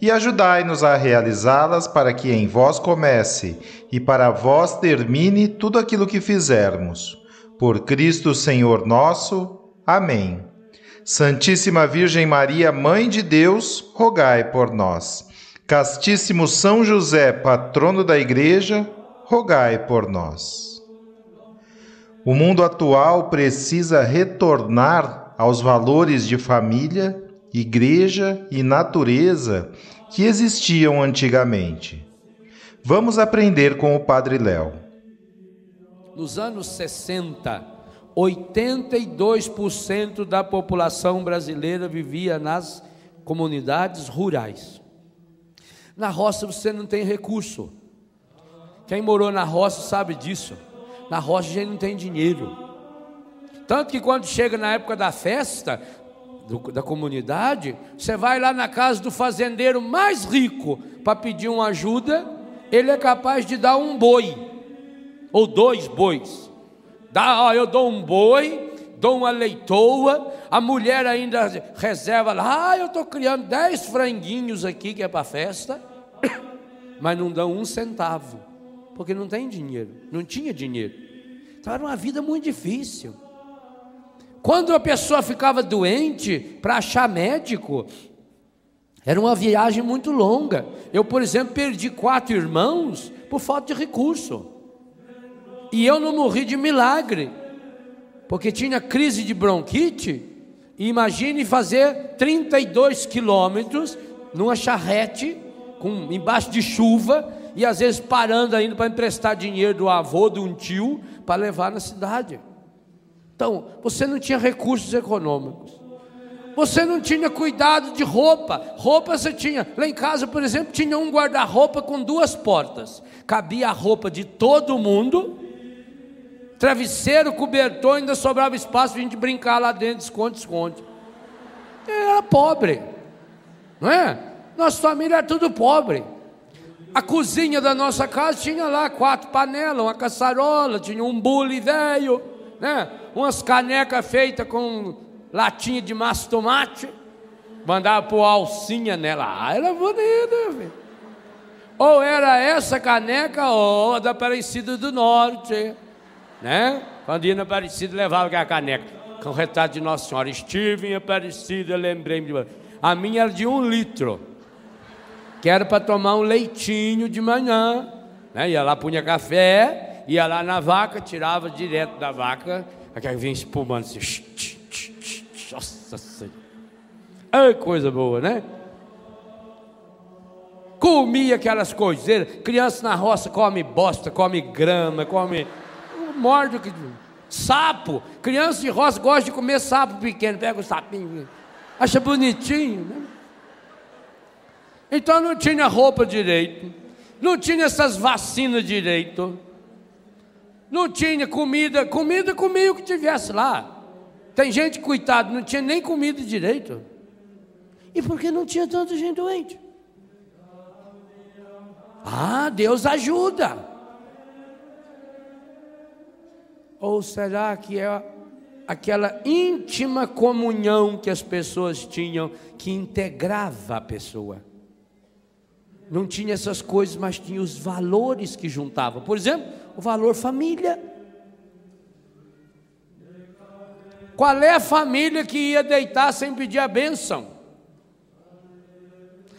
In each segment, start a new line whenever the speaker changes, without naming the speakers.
e ajudai-nos a realizá-las para que em vós comece e para vós termine tudo aquilo que fizermos. Por Cristo Senhor nosso. Amém. Santíssima Virgem Maria, Mãe de Deus, rogai por nós. Castíssimo São José, patrono da Igreja, rogai por nós. O mundo atual precisa retornar aos valores de família igreja e natureza que existiam antigamente. Vamos aprender com o Padre Léo.
Nos anos 60, 82% da população brasileira vivia nas comunidades rurais. Na roça você não tem recurso. Quem morou na roça sabe disso. Na roça a gente não tem dinheiro. Tanto que quando chega na época da festa, do, da comunidade, você vai lá na casa do fazendeiro mais rico para pedir uma ajuda, ele é capaz de dar um boi, ou dois bois. Dá, ó, eu dou um boi, dou uma leitoa, a mulher ainda reserva lá, ah, eu estou criando dez franguinhos aqui que é para festa, mas não dão um centavo, porque não tem dinheiro, não tinha dinheiro. Então era uma vida muito difícil. Quando a pessoa ficava doente, para achar médico, era uma viagem muito longa. Eu, por exemplo, perdi quatro irmãos por falta de recurso. E eu não morri de milagre, porque tinha crise de bronquite. E imagine fazer 32 quilômetros numa charrete, com, embaixo de chuva, e às vezes parando ainda para emprestar dinheiro do avô, de um tio, para levar na cidade. Então, você não tinha recursos econômicos. Você não tinha cuidado de roupa. Roupa você tinha. Lá em casa, por exemplo, tinha um guarda-roupa com duas portas. Cabia a roupa de todo mundo. Travesseiro, cobertor, ainda sobrava espaço para a gente brincar lá dentro, esconde, esconde. Era pobre. Não é? Nossa família era tudo pobre. A cozinha da nossa casa tinha lá quatro panelas, uma caçarola, tinha um bule velho, né? Umas canecas feitas com latinha de massa tomate, mandava pôr alcinha nela. Ah, era bonita. Ou era essa caneca, ou a da Aparecida do Norte, né? Quando ia na Aparecida, levava aquela caneca com o retrato de Nossa Senhora. Estive em Aparecida, lembrei-me de... A minha era de um litro, que era para tomar um leitinho de manhã. Né? Ia lá, punha café, ia lá na vaca, tirava direto da vaca, Aquela vinha espumando assim. Nossa Senhora. Ai, coisa boa, né? Comia aquelas coisas. Criança na roça come bosta, come grama, come. Morde que. Sapo. Criança de roça gosta de comer sapo pequeno. Pega o sapinho. Acha bonitinho, né? Então não tinha roupa direito. Não tinha essas vacinas direito. Não tinha comida, comida comia o que tivesse lá. Tem gente, coitado, não tinha nem comida direito. E por que não tinha tanta gente doente? Ah, Deus ajuda. Ou será que é aquela íntima comunhão que as pessoas tinham que integrava a pessoa? Não tinha essas coisas, mas tinha os valores que juntavam. Por exemplo, o valor família. Qual é a família que ia deitar sem pedir a bênção?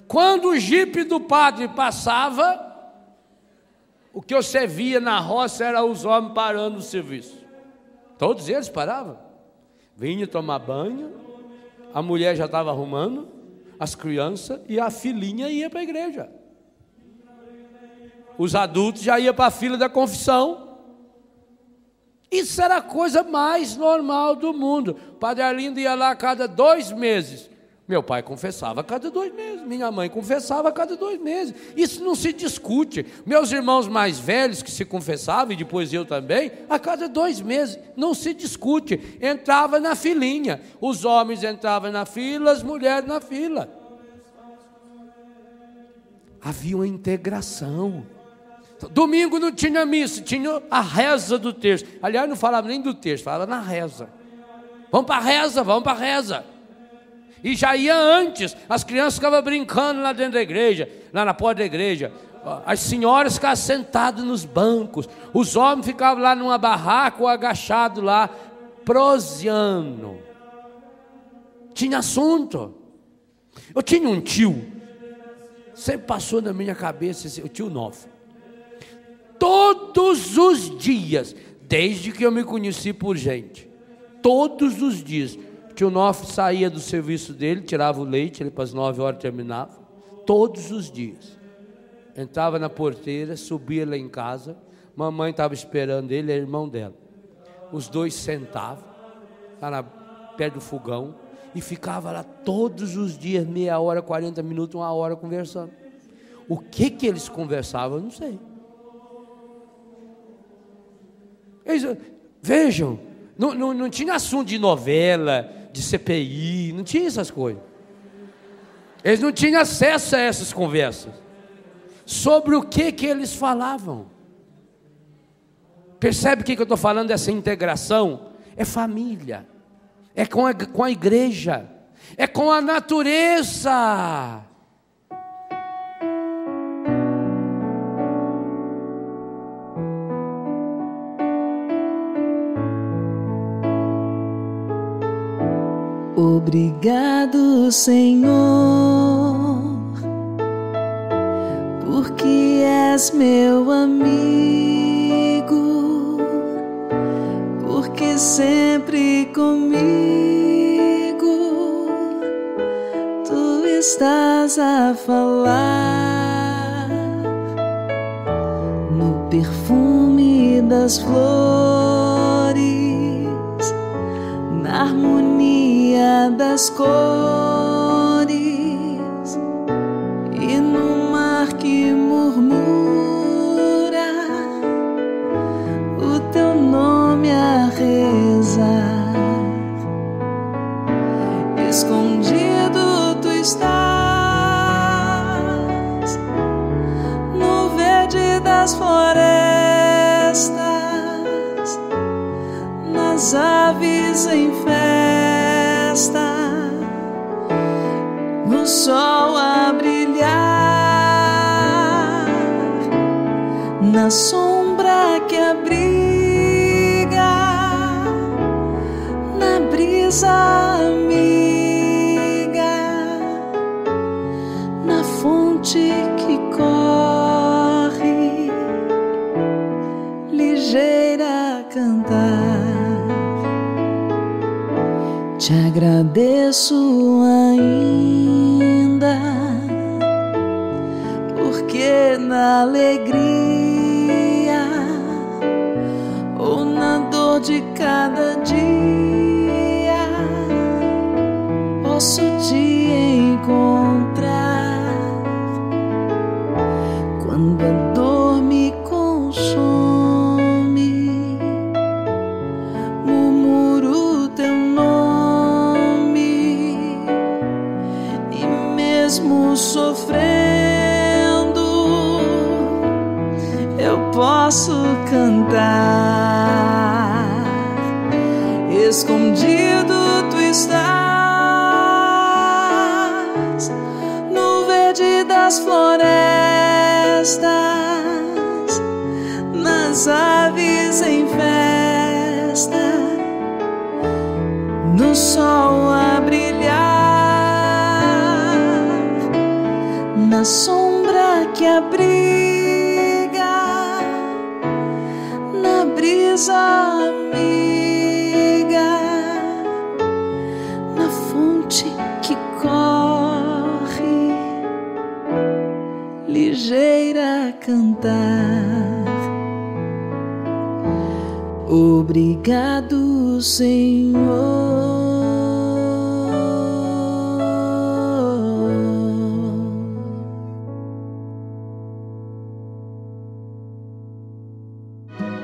Quando o jipe do padre passava, o que você via na roça era os homens parando o serviço. Todos eles paravam. Vinha tomar banho, a mulher já estava arrumando, as crianças e a filhinha ia para a igreja. Os adultos já iam para a fila da confissão. Isso era a coisa mais normal do mundo. O padre Arlindo ia lá a cada dois meses. Meu pai confessava a cada dois meses, minha mãe confessava a cada dois meses. Isso não se discute. Meus irmãos mais velhos que se confessavam, e depois eu também, a cada dois meses, não se discute. Entrava na filinha. Os homens entravam na fila, as mulheres na fila. Havia uma integração. Domingo não tinha missa, tinha a reza do texto. Aliás, não falava nem do texto, falava na reza. Vamos para a reza, vamos para a reza. E já ia antes, as crianças ficavam brincando lá dentro da igreja, lá na porta da igreja. As senhoras ficavam sentadas nos bancos, os homens ficavam lá numa barraca ou agachados lá, proseando. Tinha assunto. Eu tinha um tio, sempre passou na minha cabeça, o tio Novo. Todos os dias, desde que eu me conheci por gente, todos os dias, Tio Nof saía do serviço dele, tirava o leite, ele para as nove horas terminava, todos os dias. Entrava na porteira, subia lá em casa, mamãe estava esperando ele, é irmão dela. Os dois sentavam, lá perto do fogão, e ficava lá todos os dias, meia hora, quarenta minutos, uma hora conversando. O que que eles conversavam, eu não sei. Eles, vejam, não, não, não tinha assunto de novela, de CPI, não tinha essas coisas. Eles não tinham acesso a essas conversas. Sobre o que que eles falavam. Percebe o que, que eu estou falando dessa integração? É família, é com a, com a igreja, é com a natureza.
Obrigado, Senhor, porque és meu amigo, porque sempre comigo tu estás a falar no perfume das flores, na harmonia das cores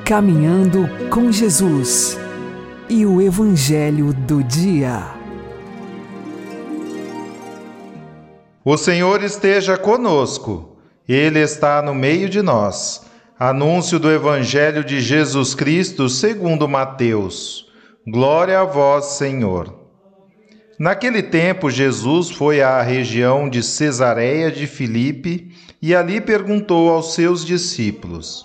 Caminhando com Jesus e o Evangelho do Dia.
O Senhor esteja conosco, Ele está no meio de nós. Anúncio do Evangelho de Jesus Cristo segundo Mateus. Glória a vós, Senhor. Naquele tempo, Jesus foi à região de Cesareia de Filipe e ali perguntou aos seus discípulos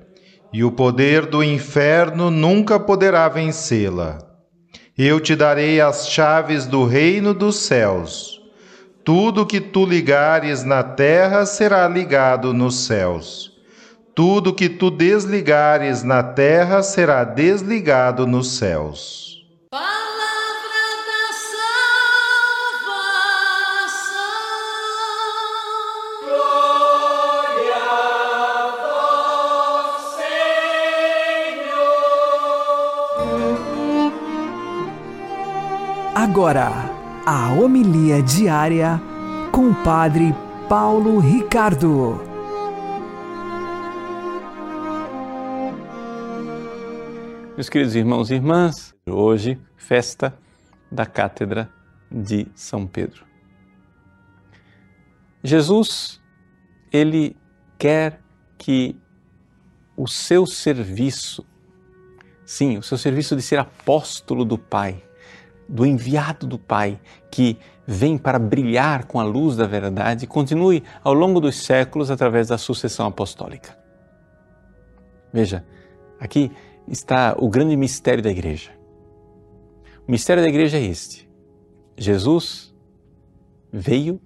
e o poder do inferno nunca poderá vencê-la. Eu te darei as chaves do reino dos céus. Tudo que tu ligares na terra será ligado nos céus. Tudo que tu desligares na terra será desligado nos céus.
Agora, a homilia diária com o Padre Paulo Ricardo.
Meus queridos irmãos e irmãs, hoje, festa da Cátedra de São Pedro. Jesus, ele quer que o seu serviço, sim, o seu serviço de ser apóstolo do Pai, do enviado do Pai que vem para brilhar com a luz da verdade continue ao longo dos séculos através da sucessão apostólica. Veja, aqui está o grande mistério da igreja. O mistério da igreja é este: Jesus veio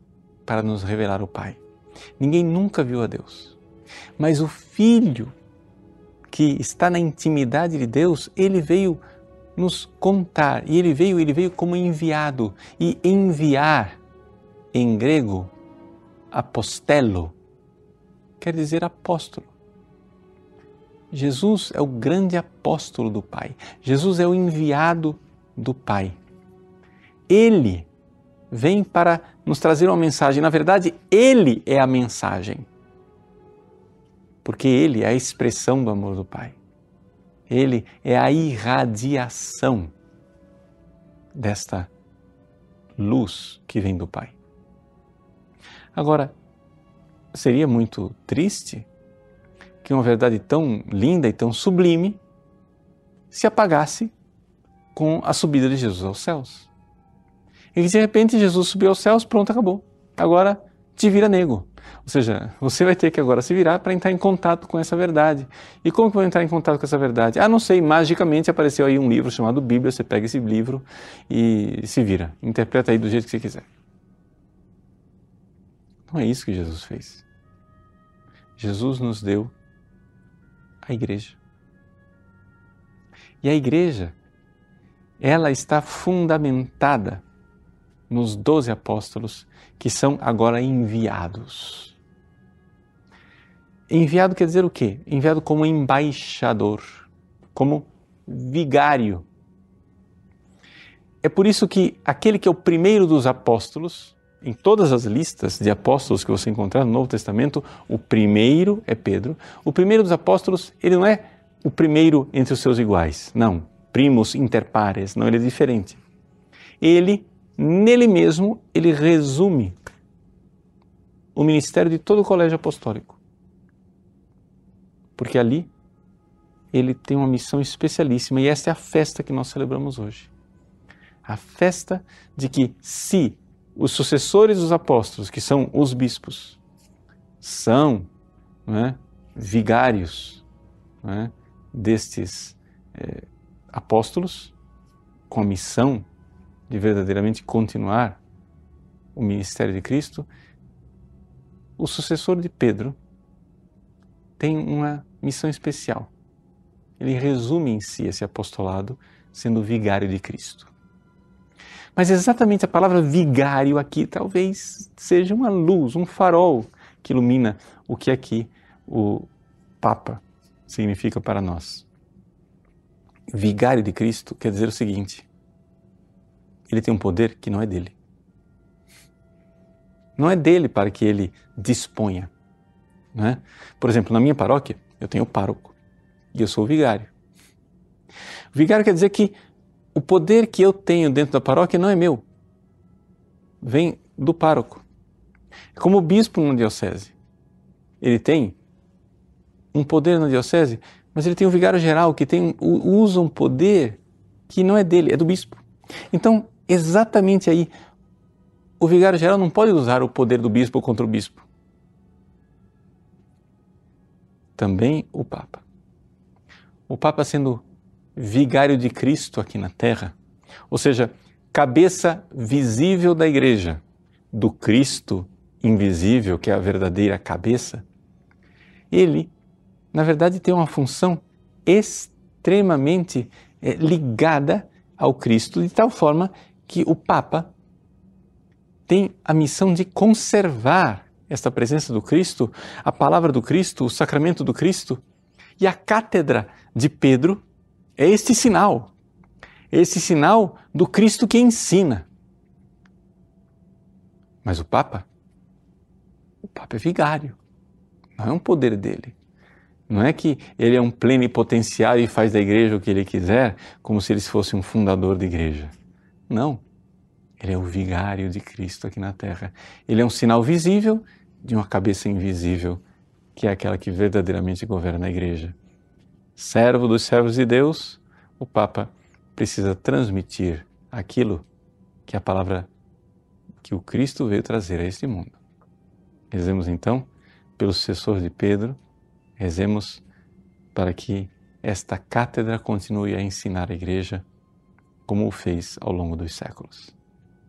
para nos revelar o Pai. Ninguém nunca viu a Deus, mas o Filho que está na intimidade de Deus, ele veio nos contar. E ele veio, ele veio como enviado. E enviar em grego, apostelo, quer dizer apóstolo. Jesus é o grande apóstolo do Pai. Jesus é o enviado do Pai. Ele vem para nos trazer uma mensagem. Na verdade, ele é a mensagem. Porque ele é a expressão do amor do Pai. Ele é a irradiação desta luz que vem do Pai. Agora, seria muito triste que uma verdade tão linda e tão sublime se apagasse com a subida de Jesus aos céus. E que de repente Jesus subiu aos céus, pronto, acabou. Agora te vira nego. Ou seja, você vai ter que agora se virar para entrar em contato com essa verdade. E como que eu vou entrar em contato com essa verdade? Ah, não sei, magicamente apareceu aí um livro chamado Bíblia, você pega esse livro e se vira. Interpreta aí do jeito que você quiser. Não é isso que Jesus fez. Jesus nos deu a igreja. E a igreja, ela está fundamentada nos doze apóstolos que são agora enviados. Enviado quer dizer o quê? Enviado como embaixador, como vigário. É por isso que aquele que é o primeiro dos apóstolos, em todas as listas de apóstolos que você encontrar no Novo Testamento, o primeiro é Pedro. O primeiro dos apóstolos, ele não é o primeiro entre os seus iguais, não, primos inter pares, não, ele é diferente. Ele nele mesmo, ele resume o ministério de todo o colégio apostólico. Porque ali ele tem uma missão especialíssima e esta é a festa que nós celebramos hoje. A festa de que, se os sucessores dos apóstolos, que são os bispos, são é, vigários é, destes é, apóstolos, com a missão de verdadeiramente continuar o ministério de Cristo, o sucessor de Pedro tem uma missão especial. Ele resume em si esse apostolado sendo vigário de Cristo. Mas exatamente a palavra vigário aqui talvez seja uma luz, um farol que ilumina o que aqui o Papa significa para nós. Vigário de Cristo quer dizer o seguinte: ele tem um poder que não é dele. Não é dele para que ele disponha. Né? Por exemplo, na minha paróquia, eu tenho pároco e eu sou o vigário. O vigário quer dizer que o poder que eu tenho dentro da paróquia não é meu, vem do pároco. É como o bispo na diocese. Ele tem um poder na diocese, mas ele tem um vigário geral que tem, usa um poder que não é dele, é do bispo. Então, exatamente aí, o vigário geral não pode usar o poder do bispo contra o bispo. Também o Papa. O Papa sendo vigário de Cristo aqui na terra, ou seja, cabeça visível da igreja, do Cristo invisível, que é a verdadeira cabeça, ele, na verdade, tem uma função extremamente é, ligada ao Cristo, de tal forma que o Papa tem a missão de conservar esta presença do Cristo, a palavra do Cristo, o sacramento do Cristo. E a cátedra de Pedro é este sinal. É esse sinal do Cristo que ensina. Mas o Papa? O Papa é vigário. Não é um poder dele. Não é que ele é um plenipotenciário e faz da igreja o que ele quiser, como se ele fosse um fundador de igreja. Não. Ele é o vigário de Cristo aqui na terra. Ele é um sinal visível de uma cabeça invisível, que é aquela que verdadeiramente governa a igreja servo dos servos de Deus, o Papa precisa transmitir aquilo que a palavra que o Cristo veio trazer a este mundo. Rezemos então pelo sucessor de Pedro, rezemos para que esta cátedra continue a ensinar a igreja como o fez ao longo dos séculos.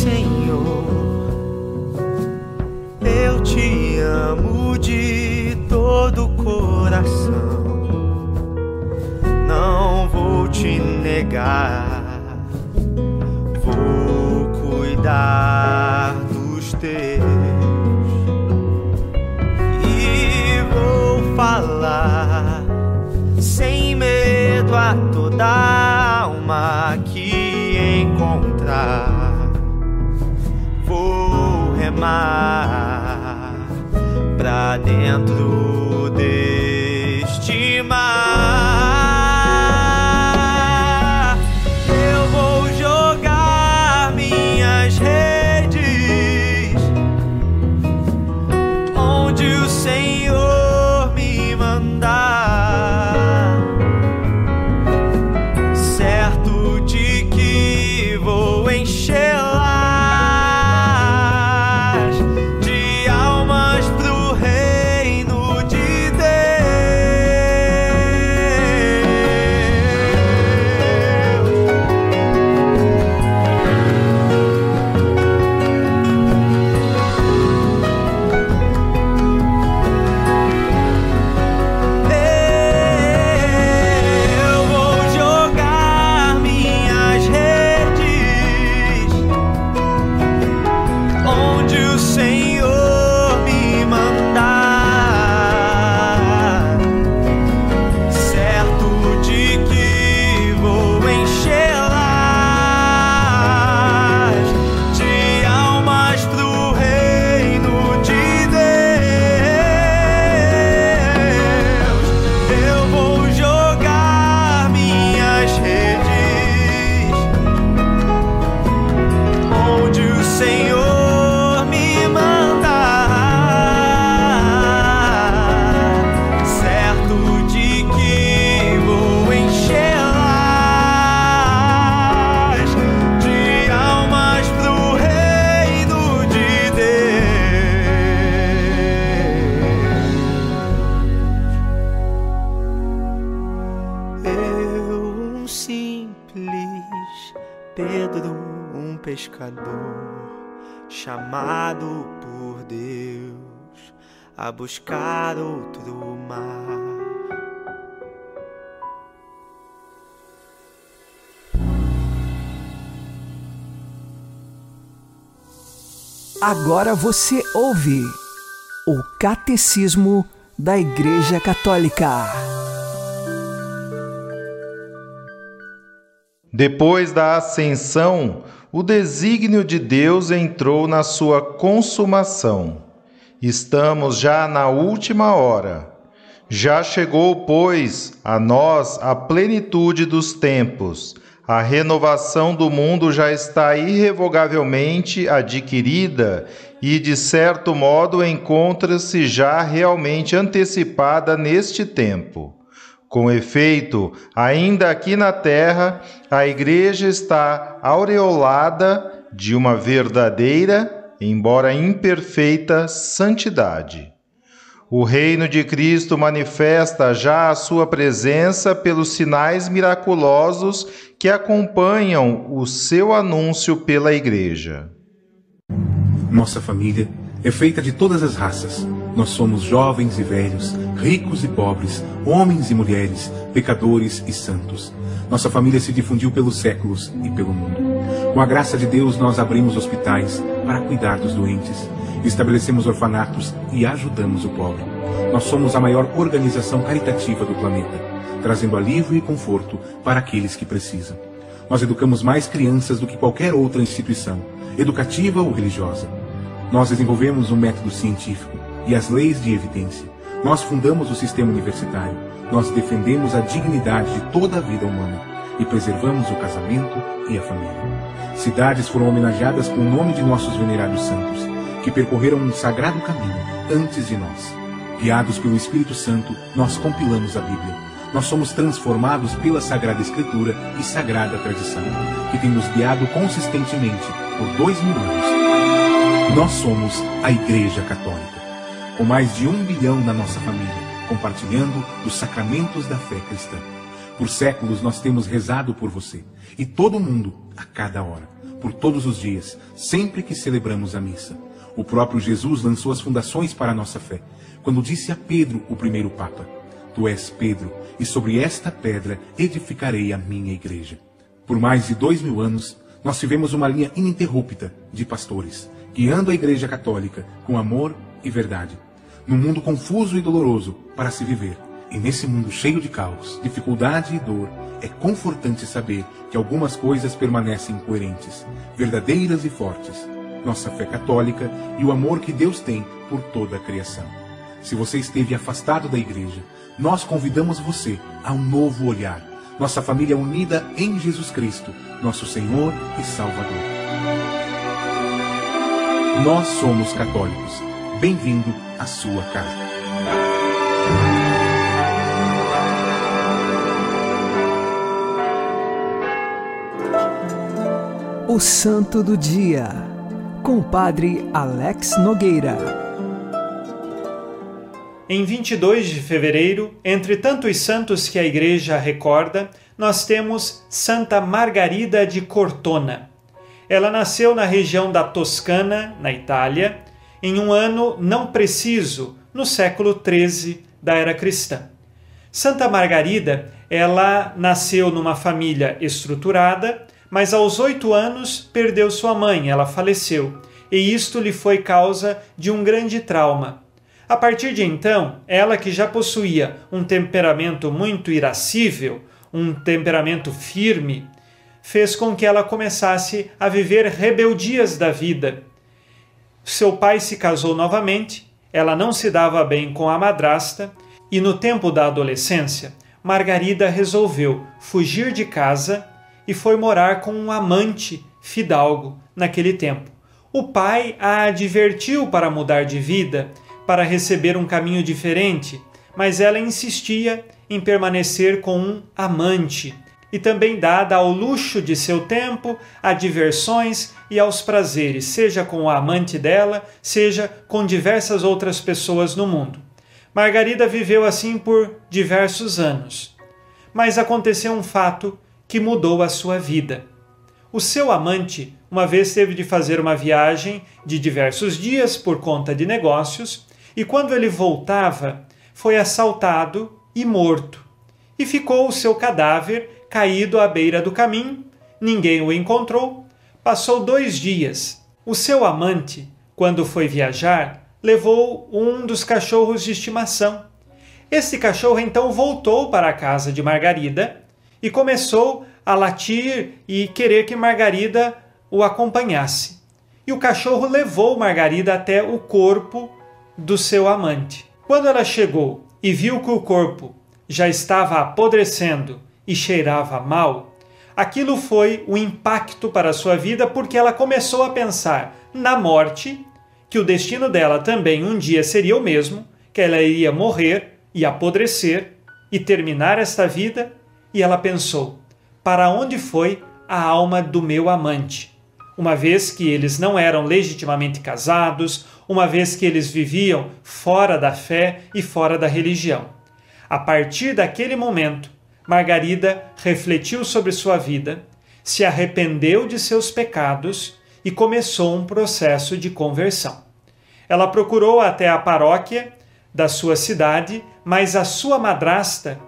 Senhor, eu te amo de todo coração. Não vou te negar, vou cuidar dos teus e vou falar sem medo a toda alma que encontrar. Remar pra dentro buscar outro mar.
Agora você ouve o Catecismo da Igreja Católica.
Depois da ascensão, o desígnio de Deus entrou na sua consumação. Estamos já na última hora. Já chegou, pois, a nós a plenitude dos tempos. A renovação do mundo já está irrevogavelmente adquirida e, de certo modo, encontra-se já realmente antecipada neste tempo. Com efeito, ainda aqui na terra, a Igreja está aureolada de uma verdadeira, embora imperfeita, santidade. O reino de Cristo manifesta já a sua presença pelos sinais miraculosos que acompanham o seu anúncio pela Igreja.
Nossa família é feita de todas as raças. Nós somos jovens e velhos, ricos e pobres, homens e mulheres, pecadores e santos. Nossa família se difundiu pelos séculos e pelo mundo. Com a graça de Deus, nós abrimos hospitais para cuidar dos doentes, estabelecemos orfanatos e ajudamos o pobre. Nós somos a maior organização caritativa do planeta, trazendo alívio e conforto para aqueles que precisam. Nós educamos mais crianças do que qualquer outra instituição, educativa ou religiosa. Nós desenvolvemos um método científico e as leis de evidência. Nós fundamos o sistema universitário. Nós defendemos a dignidade de toda a vida humana e preservamos o casamento e a família. Cidades foram homenageadas com o nome de nossos venerados santos, que percorreram um sagrado caminho antes de nós. Guiados pelo Espírito Santo, nós compilamos a Bíblia. Nós somos transformados pela Sagrada Escritura e Sagrada Tradição, que tem nos guiado consistentemente por dois mil anos. Nós somos a Igreja Católica, com mais de um bilhão na nossa família, compartilhando os sacramentos da fé cristã. Por séculos nós temos rezado por você e todo mundo, a cada hora, por todos os dias, sempre que celebramos a missa. O próprio Jesus lançou as fundações para a nossa fé, quando disse a Pedro, o primeiro Papa: Tu és Pedro, e sobre esta pedra edificarei a minha igreja. Por mais de dois mil anos, nós tivemos uma linha ininterrupta de pastores, guiando a Igreja Católica com amor e verdade. Num mundo confuso e doloroso para se viver, E nesse mundo cheio de caos, dificuldade e dor, é confortante saber que algumas coisas permanecem coerentes, verdadeiras e fortes. Nossa fé católica e o amor que Deus tem por toda a criação. Se você esteve afastado da igreja, nós convidamos você a um novo olhar. Nossa família unida em Jesus Cristo, nosso Senhor e Salvador. Nós somos católicos. Bem-vindo à sua casa.
O Santo do Dia, com Padre Alex Nogueira.
Em 22 de fevereiro, entre tantos santos que a Igreja recorda, nós temos Santa Margarida de Cortona. Ela nasceu na região da Toscana, na Itália, em um ano não preciso, no século 13 da era cristã. Santa Margarida, ela nasceu numa família estruturada, mas aos oito anos perdeu sua mãe, ela faleceu, e isto lhe foi causa de um grande trauma. A partir de então, ela que já possuía um temperamento muito irascível, um temperamento firme, fez com que ela começasse a viver rebeldias da vida. Seu pai se casou novamente, ela não se dava bem com a madrasta, e no tempo da adolescência, Margarida resolveu fugir de casa e foi morar com um amante fidalgo naquele tempo. O pai a advertiu para mudar de vida, para receber um caminho diferente, mas ela insistia em permanecer com um amante e também dada ao luxo de seu tempo, a diversões e aos prazeres, seja com o amante dela, seja com diversas outras pessoas no mundo. Margarida viveu assim por diversos anos. Mas aconteceu um fato que mudou a sua vida. O seu amante uma vez teve de fazer uma viagem de diversos dias por conta de negócios e quando ele voltava, foi assaltado e morto. E ficou o seu cadáver caído à beira do caminho, ninguém o encontrou. Passou dois dias. O seu amante, quando foi viajar, levou um dos cachorros de estimação. Esse cachorro então voltou para a casa de Margarida e começou a latir e querer que Margarida o acompanhasse. E o cachorro levou Margarida até o corpo do seu amante. Quando ela chegou e viu que o corpo já estava apodrecendo e cheirava mal, aquilo foi um impacto para a sua vida porque ela começou a pensar na morte, que o destino dela também um dia seria o mesmo, que ela iria morrer e apodrecer e terminar esta vida e ela pensou: para onde foi a alma do meu amante? Uma vez que eles não eram legitimamente casados, uma vez que eles viviam fora da fé e fora da religião. A partir daquele momento, Margarida refletiu sobre sua vida, se arrependeu de seus pecados e começou um processo de conversão. Ela procurou até a paróquia da sua cidade, mas a sua madrasta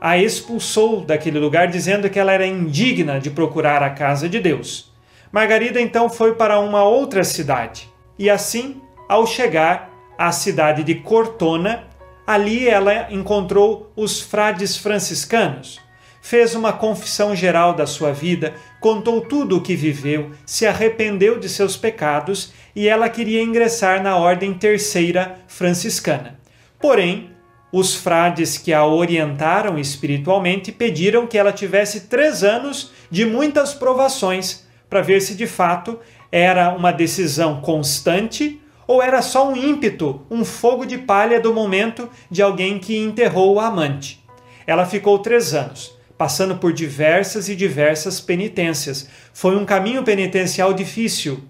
a expulsou daquele lugar, dizendo que ela era indigna de procurar a casa de Deus. Margarida então foi para uma outra cidade, e assim, ao chegar à cidade de Cortona, ali ela encontrou os frades franciscanos. Fez uma confissão geral da sua vida, contou tudo o que viveu, se arrependeu de seus pecados e ela queria ingressar na ordem terceira franciscana. Porém, os frades que a orientaram espiritualmente pediram que ela tivesse três anos de muitas provações para ver se de fato era uma decisão constante ou era só um ímpeto, um fogo de palha do momento de alguém que enterrou o amante. Ela ficou três anos, passando por diversas e diversas penitências. Foi um caminho penitencial difícil,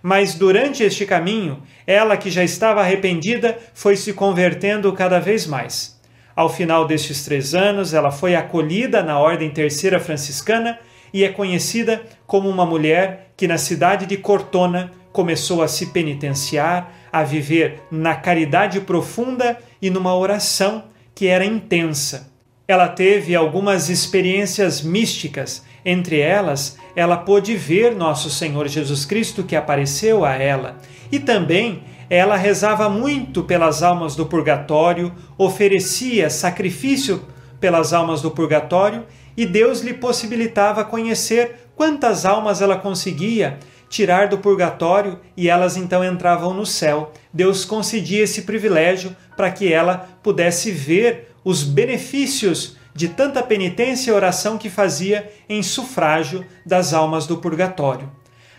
mas durante este caminho, ela que já estava arrependida foi se convertendo cada vez mais. Ao final destes três anos, ela foi acolhida na Ordem Terceira Franciscana e é conhecida como uma mulher que, na cidade de Cortona, começou a se penitenciar, a viver na caridade profunda e numa oração que era intensa. Ela teve algumas experiências místicas entre elas, ela pôde ver nosso Senhor Jesus Cristo que apareceu a ela, e também ela rezava muito pelas almas do purgatório, oferecia sacrifício pelas almas do purgatório e Deus lhe possibilitava conhecer quantas almas ela conseguia tirar do purgatório e elas então entravam no céu. Deus concedia esse privilégio para que ela pudesse ver os benefícios de tanta penitência e oração que fazia em sufrágio das almas do purgatório.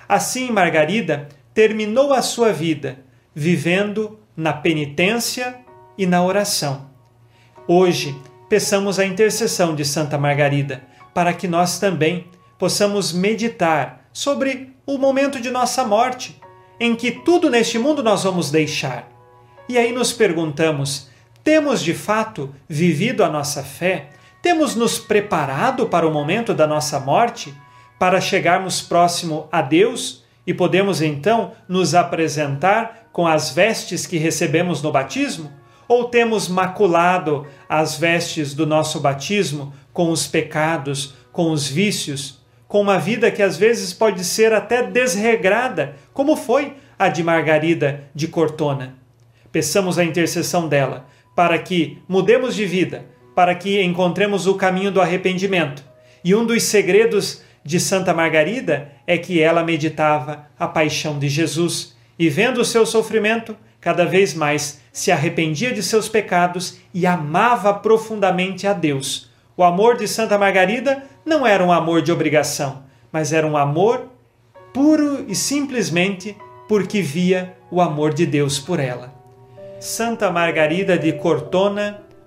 Assim, Margarida terminou a sua vida vivendo na penitência e na oração. Hoje, peçamos a intercessão de Santa Margarida para que nós também possamos meditar sobre o momento de nossa morte, em que tudo neste mundo nós vamos deixar. E aí nos perguntamos: temos de fato vivido a nossa fé? Temos nos preparado para o momento da nossa morte, para chegarmos próximo a Deus e podemos então nos apresentar com as vestes que recebemos no batismo? Ou temos maculado as vestes do nosso batismo com os pecados, com os vícios, com uma vida que às vezes pode ser até desregrada, como foi a de Margarida de Cortona? Peçamos a intercessão dela para que mudemos de vida, para que encontremos o caminho do arrependimento. E um dos segredos de Santa Margarida é que ela meditava a paixão de Jesus e, vendo o seu sofrimento, cada vez mais se arrependia de seus pecados e amava profundamente a Deus. O amor de Santa Margarida não era um amor de obrigação, mas era um amor puro e simplesmente porque via o amor de Deus por ela. Santa Margarida de Cortona,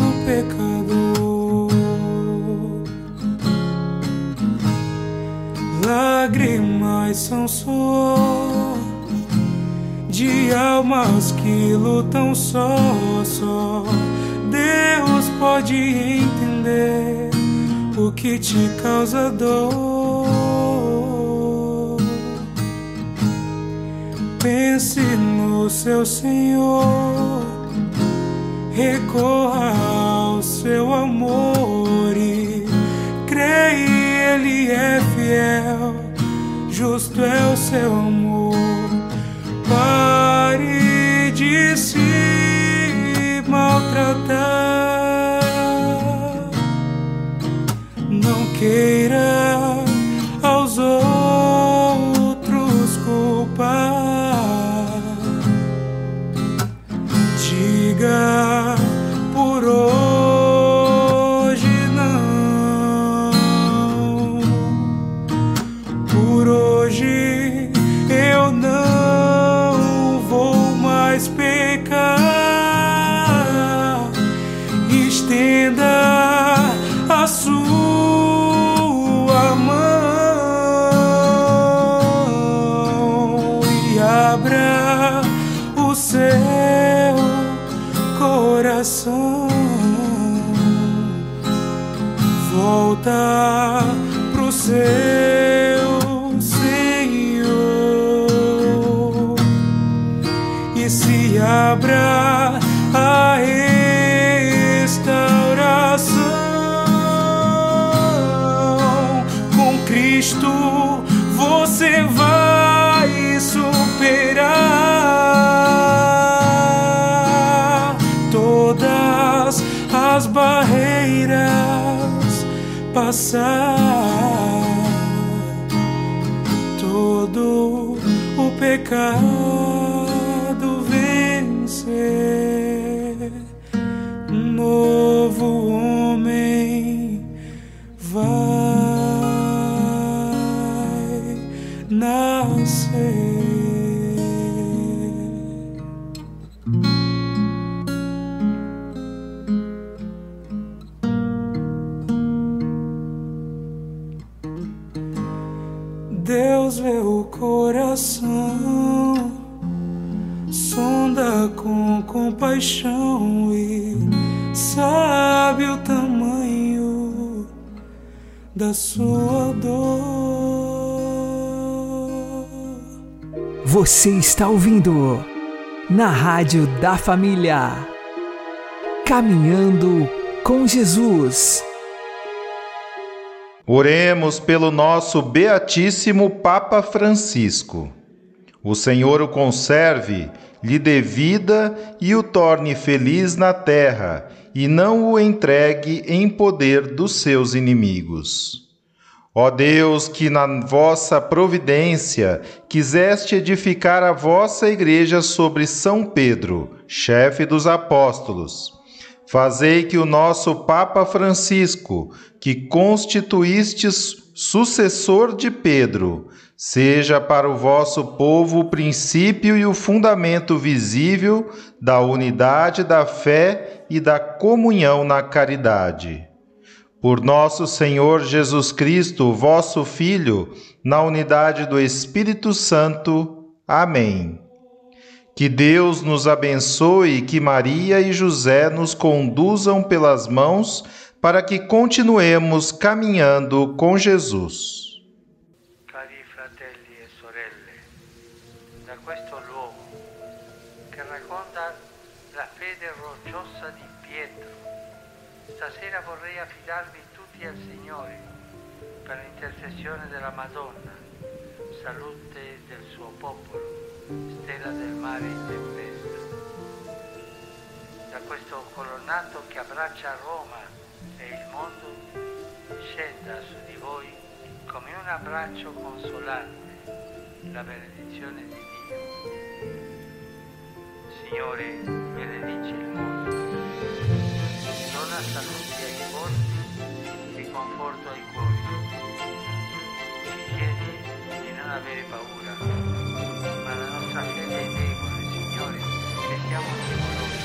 Todo pecador. Lágrimas são suor de almas que lutam só, só. Deus pode entender o que te causa dor. Pense no seu Senhor recorra ao seu amor e creia, Ele é fiel, justo é o seu amor. Pare de se maltratar, coração. Volta pro seu passar coração, sonda com compaixão e sabe o tamanho da sua dor.
Você está ouvindo na Rádio da Família. Caminhando com Jesus.
Oremos pelo nosso Beatíssimo Papa Francisco. O Senhor o conserve, lhe dê vida e o torne feliz na terra, e não o entregue em poder dos seus inimigos. Ó Deus, que na vossa providência quiseste edificar a vossa igreja sobre São Pedro, chefe dos apóstolos, fazei que o nosso Papa Francisco, que constituístes sucessor de Pedro, seja para o vosso povo o princípio e o fundamento visível da unidade da fé e da comunhão na caridade. Por nosso Senhor Jesus Cristo, vosso Filho, na unidade do Espírito Santo. Amém. Que Deus nos abençoe e que Maria e José nos conduzam pelas mãos para que continuemos caminhando com Jesus.
Della Madonna, salute del suo popolo, stella del mare in tempesta. Da questo colonnato che abbraccia Roma e il mondo scenda su di voi come un abbraccio consolante la benedizione di Dio. Signore, benedici il mondo, dona salute ai corpi e conforto ai cuori. Non avere paura, ma la nostra fede è debole, Signore, e siamo timorosi.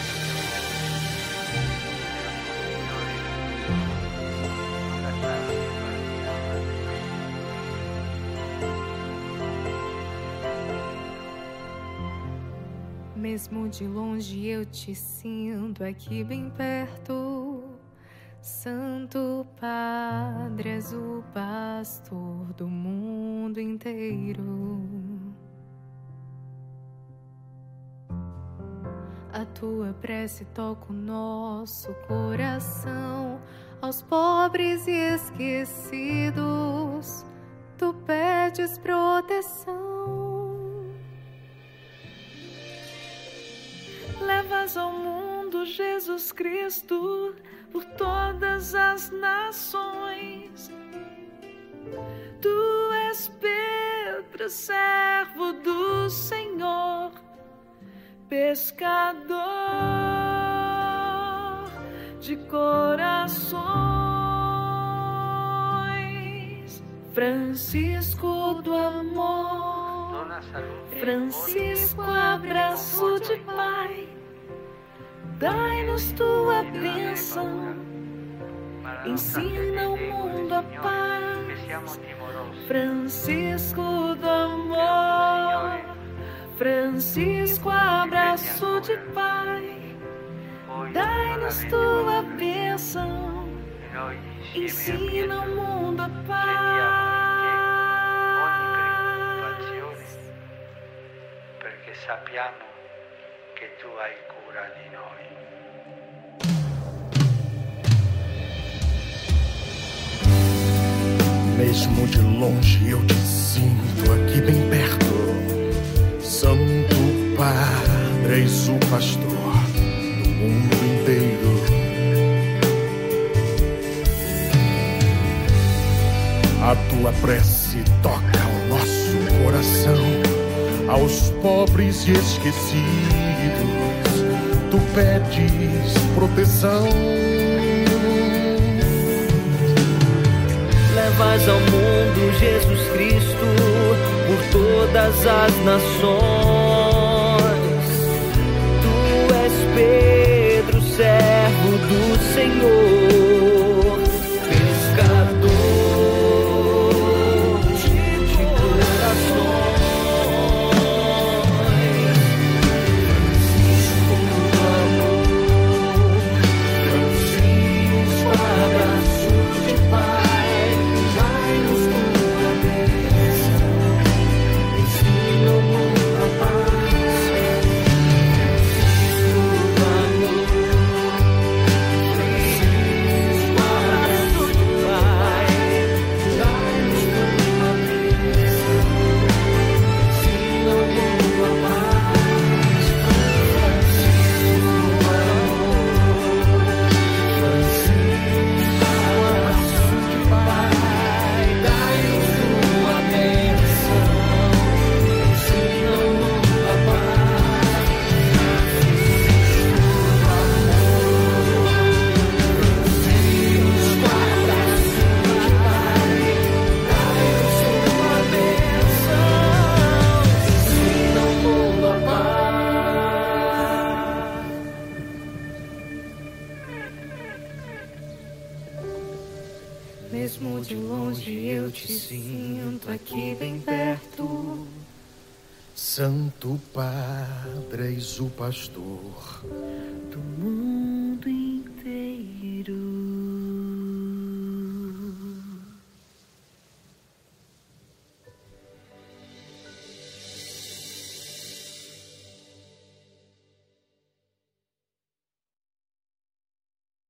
Mesmo de longe eu te sinto aqui bem perto. Santo Padre, és o pastor do mundo inteiro. A tua prece toca o nosso coração, aos pobres e esquecidos, tu pedes proteção.
Levas ao mundo Jesus Cristo por todas as nações. Tu és Pedro, servo do Senhor, pescador de corações. Francisco do amor, Francisco, abraço de Pai. Dai-nos tua bênção, ensina o mundo a paz. Francisco do amor, Francisco, abraço de Pai. Dai-nos tua bênção, ensina o mundo a paz.
perché sappiamo che tu hai cura di noi.
Mesmo de longe eu te sinto aqui bem perto. Santo Padre, és o pastor do mundo inteiro. A tua prece toca o nosso coração aos pobres e esquecidos ouvidos, tu pedes proteção.
Levas ao mundo Jesus Cristo por todas as nações. Tu és Pedro, servo do Senhor.